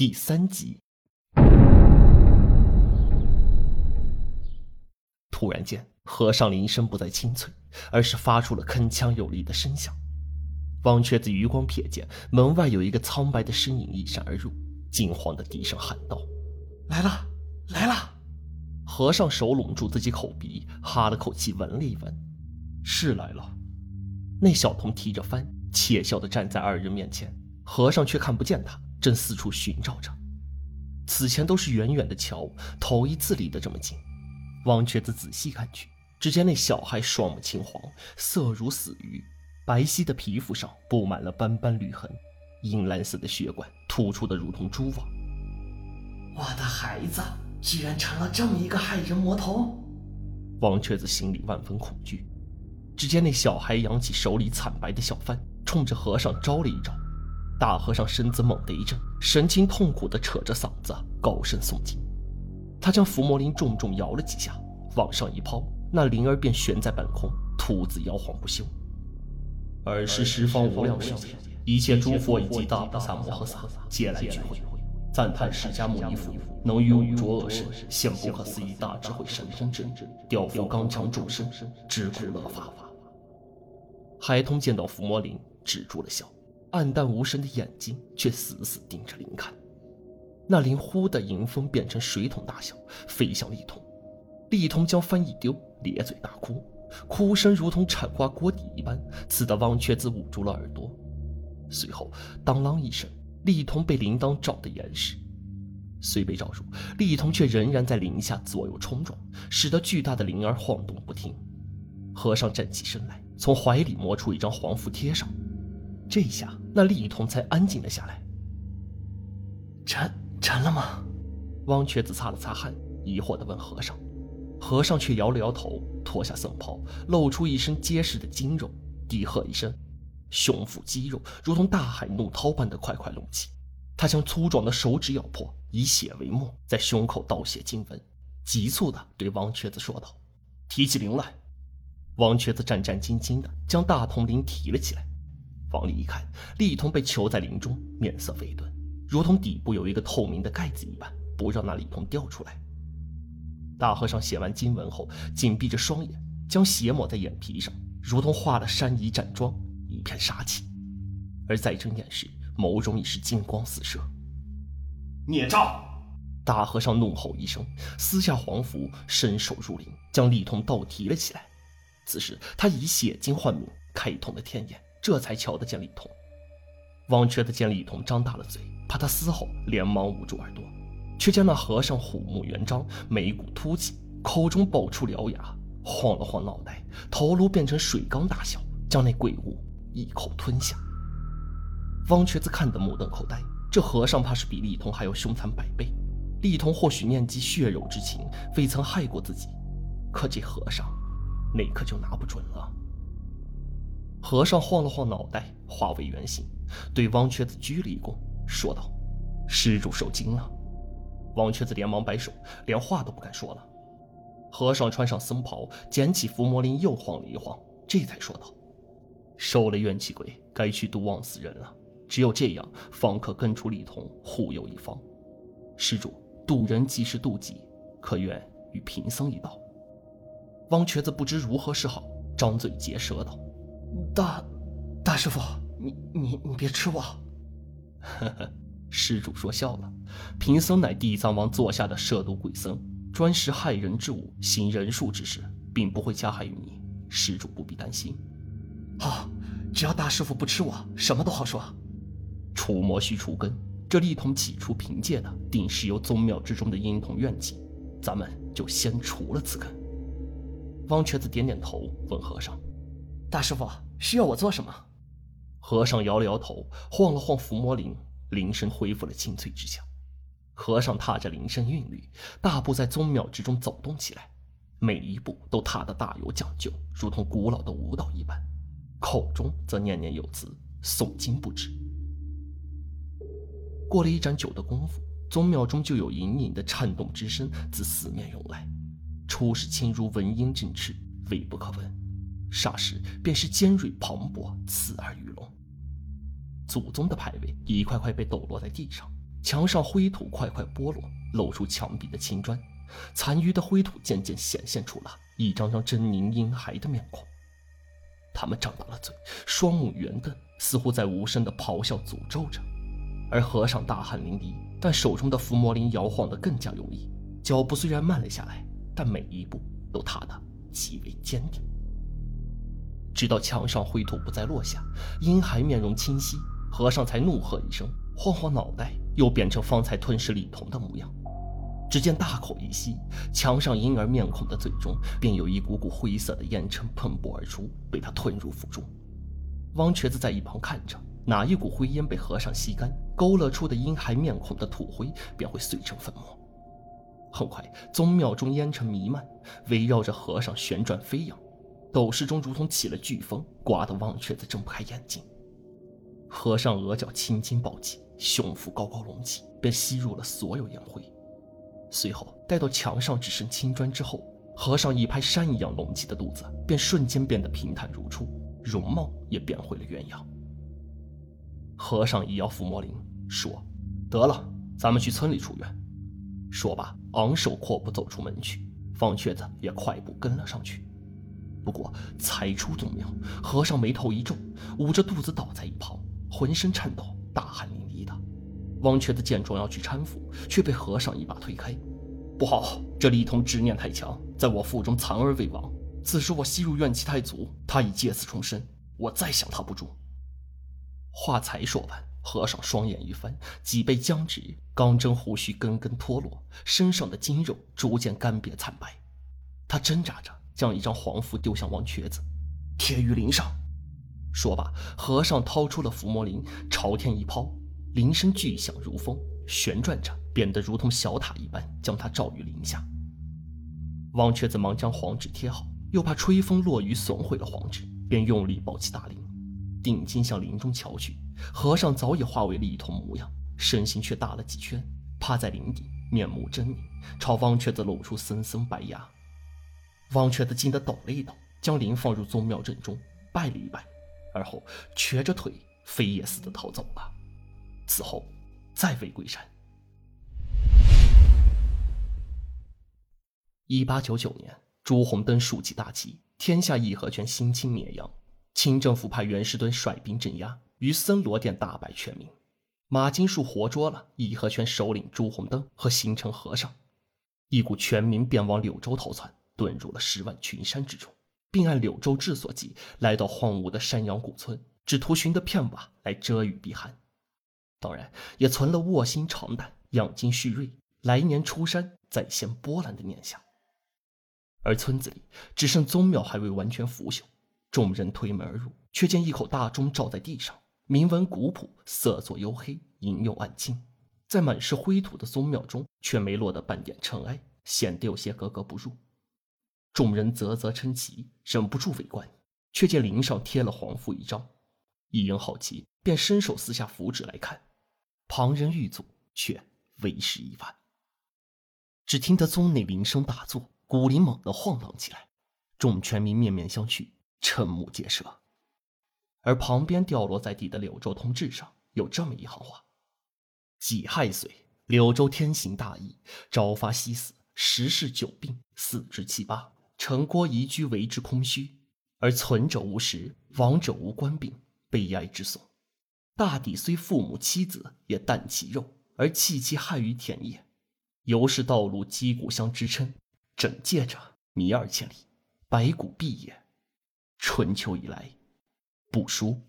第三集。突然间，和尚铃声不再清脆，而是发出了铿锵有力的声响。王瘸子余光瞥见门外有一个苍白的身影一闪而入，惊慌的低声喊道：“来了，来了！”和尚手拢住自己口鼻，哈了口气，闻了一闻，是来了。那小童提着幡，窃笑的站在二人面前，和尚却看不见他，正四处寻找着。此前都是远远的瞧，头一次离得这么近。王瘸子仔细看去，只见那小孩双目青黄，色如死鱼。白皙的皮肤上布满了斑斑绿痕，银蓝色的血管突出的如同蛛网。我的孩子居然成了这么一个害人魔头！王瘸子心里万分恐惧。只见那小孩扬起手里惨白的小幡，冲着和尚招了一招。大和尚身子猛地一震，神情痛苦地扯着嗓子高声诵经。他将伏魔铃重重摇了几下，往上一抛，那铃儿便悬在半空，秃子摇晃不休。尔时十方无量世界，一切诸佛以及大菩萨摩诃萨皆来聚会，赞叹释迦牟尼佛能于五浊恶世现不可思议大智慧神通智，调伏刚强众生，直苦乐法。孩童见到伏魔铃，止住了笑，暗淡无神的眼睛却死死盯着铃看。那铃忽的迎风变成水桶大小，飞向利童。利童将帆一丢，咧嘴大哭。哭声如同铲花锅底一般，刺得汪瘸子捂住了耳朵。随后，当啷一声，丽童被铃铛照得严实。虽被罩住，丽童却仍然在铃下左右冲撞，使得巨大的铃儿晃动不停。和尚站起身来，从怀里摸出一张黄符贴上。这下，那丽童才安静了下来。沉沉了吗？王瘸子擦了擦汗，疑惑地问和尚。和尚却摇了摇头，脱下僧袍，露出一身结实的筋肉，低喝一声，胸腹肌肉如同大海怒涛般的快快隆起。他将粗壮的手指咬破，以血为墨，在胸口倒写经文，急促地对王瘸子说道：“提起铃来。”王瘸子战战兢兢地将大铜铃提了起来，往里一看，利童被囚在林中，面色微钝，如同底部有一个透明的盖子一般，不让那利童掉出来。大和尚写完经文后，紧闭着双眼，将血抹在眼皮上，如同化了山夷战妆，一片杀气。而再睁眼时，眸中已是金光四射。孽障！大和尚怒吼一声，撕下黄符，伸手入林，将利童倒提了起来。此时他以血精换命，开通了天眼，这才瞧得见利童。王瘸子见利童张大了嘴，怕他嘶吼，连忙捂住耳朵。却见那和尚虎目圆张，眉骨凸起，口中爆出獠牙，晃了晃脑袋，头颅变成水缸大小，将那鬼物一口吞下。汪瘸子看得目瞪口呆，这和尚怕是比利童还要凶残百倍。利童或许念及血肉之情，未曾害过自己，可这和尚，那可就拿不准了。和尚晃了晃脑袋，化为原形，对汪瘸子鞠了一躬，说道：“施主受惊了。”汪瘸子连忙摆手，连话都不敢说了。和尚穿上僧袍，捡起伏魔铃，又晃了一晃，这才说道：“收了怨气鬼，该去度枉死人了。只有这样，方可根除李童，护佑一方。施主，渡人即是渡己，可愿与贫僧一道？”汪瘸子不知如何是好，张嘴结舌道：“大，大师傅，你你你别吃我。”呵呵。施主说笑了，贫僧乃地藏王座下的摄毒鬼僧，专食害人之物，行人术之事，并不会加害于你。施主不必担心。好，只要大师傅不吃我，什么都好说。除魔须除根，这力童起初凭借的，定是由宗庙之中的阴童怨气，咱们就先除了此根。汪瘸子点点头，问和尚：“大师傅需要我做什么？”和尚摇了摇头，晃了晃伏魔铃。铃声恢复了清脆之响，和尚踏着铃声韵律，大步在宗庙之中走动起来，每一步都踏得大有讲究，如同古老的舞蹈一般，口中则念念有词，诵经不止。过了一盏酒的功夫，宗庙中就有隐隐的颤动之声自四面涌来，初始轻如蚊蝇振翅，微不可闻，霎时便是尖锐磅礴，刺耳欲聋。祖宗的牌位一块块被抖落在地上，墙上灰土块块剥落，露出墙壁的青砖，残余的灰土渐渐显现出了一张张狰狞阴寒的面孔。他们张大了嘴，双目圆瞪，似乎在无声的咆哮诅咒着。而和尚大汗淋漓，但手中的伏魔铃摇晃得更加用力，脚步虽然慢了下来，但每一步都踏得极为坚定。直到墙上灰土不再落下，阴寒面容清晰，和尚才怒喝一声，晃晃脑袋，又变成方才吞噬李童的模样。只见大口一吸，墙上婴儿面孔的嘴中便有一股股灰色的烟尘喷薄而出，被他吞入腹中。汪瘸子在一旁看着，哪一股灰烟被和尚吸干，勾勒出的婴孩面孔的土灰便会碎成粉末。很快，宗庙中烟尘弥漫，围绕着和尚旋转飞扬。斗室中如同起了飓风，刮得王瘸子睁不开眼睛。和尚额角青筋暴起，胸腹高高隆起，便吸入了所有烟灰。随后，待到墙上只剩青砖之后，和尚一拍山一样隆起的肚子，便瞬间变得平坦如初，容貌也变回了原样。和尚一摇伏魔铃，说：“得了，咱们去村里出院。”说罢，昂首阔步走出门去，方瘸子也快步跟了上去。不过才出宗庙，和尚眉头一皱，捂着肚子倒在一旁，浑身颤抖，大汗淋漓的。王瘸子见状要去搀扶，却被和尚一把推开。不好，这李通执念太强，在我腹中残而未亡。此时我吸入怨气太足，他已借此重生，我再想他不住。话才说完，和尚双眼一翻，脊背僵直，钢针胡须根根脱落，身上的筋肉逐渐干瘪惨白。他挣扎着。将一张黄符丢向王瘸子，贴于铃上。说罢，和尚掏出了伏魔铃，朝天一抛，铃声巨响如风，旋转着，变得如同小塔一般，将他罩于铃下。王瘸子忙将黄纸贴好，又怕吹风落雨损毁了黄纸，便用力抱起大铃，定睛向铃中瞧去。和尚早已化为了一头模样，身形却大了几圈，趴在铃底，面目狰狞，朝王瘸子露出森森白牙。王瘸子惊得抖了一抖，将灵放入宗庙正中，拜了一拜，而后瘸着腿飞也似的逃走了。此后再未归山。一八九九年，朱红灯竖起大旗，天下义和拳兴清灭洋。清政府派袁世敦率兵镇压，于森罗殿大败全民。马金树活捉了义和拳首领朱红灯和行成和尚，一股全民便往柳州逃窜。遁入了十万群山之中，并按柳州志所记，来到荒芜的山阳古村，只图寻得片瓦来遮雨避寒。当然，也存了卧薪尝胆、养精蓄锐，来年出山再掀波澜的念想。而村子里只剩宗庙还未完全腐朽，众人推门而入，却见一口大钟照在地上，铭文古朴，色作黝黑，影又暗青，在满是灰土的宗庙中，却没落得半点尘埃，显得有些格格不入。众人啧啧称奇，忍不住围观，却见林上贴了黄符一张，一人好奇，便伸手撕下符纸来看。旁人欲阻，却为时已晚。只听得宗内铃声大作，鼓铃猛地晃荡起来，众全民面面相觑，瞠目结舌。而旁边掉落在地的柳州通志上有这么一行话：“己亥岁，柳州天行大疫，朝发夕死，十室九病，四至七八。”城郭宜居为之空虚，而存者无食，亡者无官柄，悲哀之颂。大抵虽父母妻子，也啖其肉，而弃其害于田野。由是道路击鼓相支撑，整界者弥二千里，白骨蔽也。春秋以来，不书。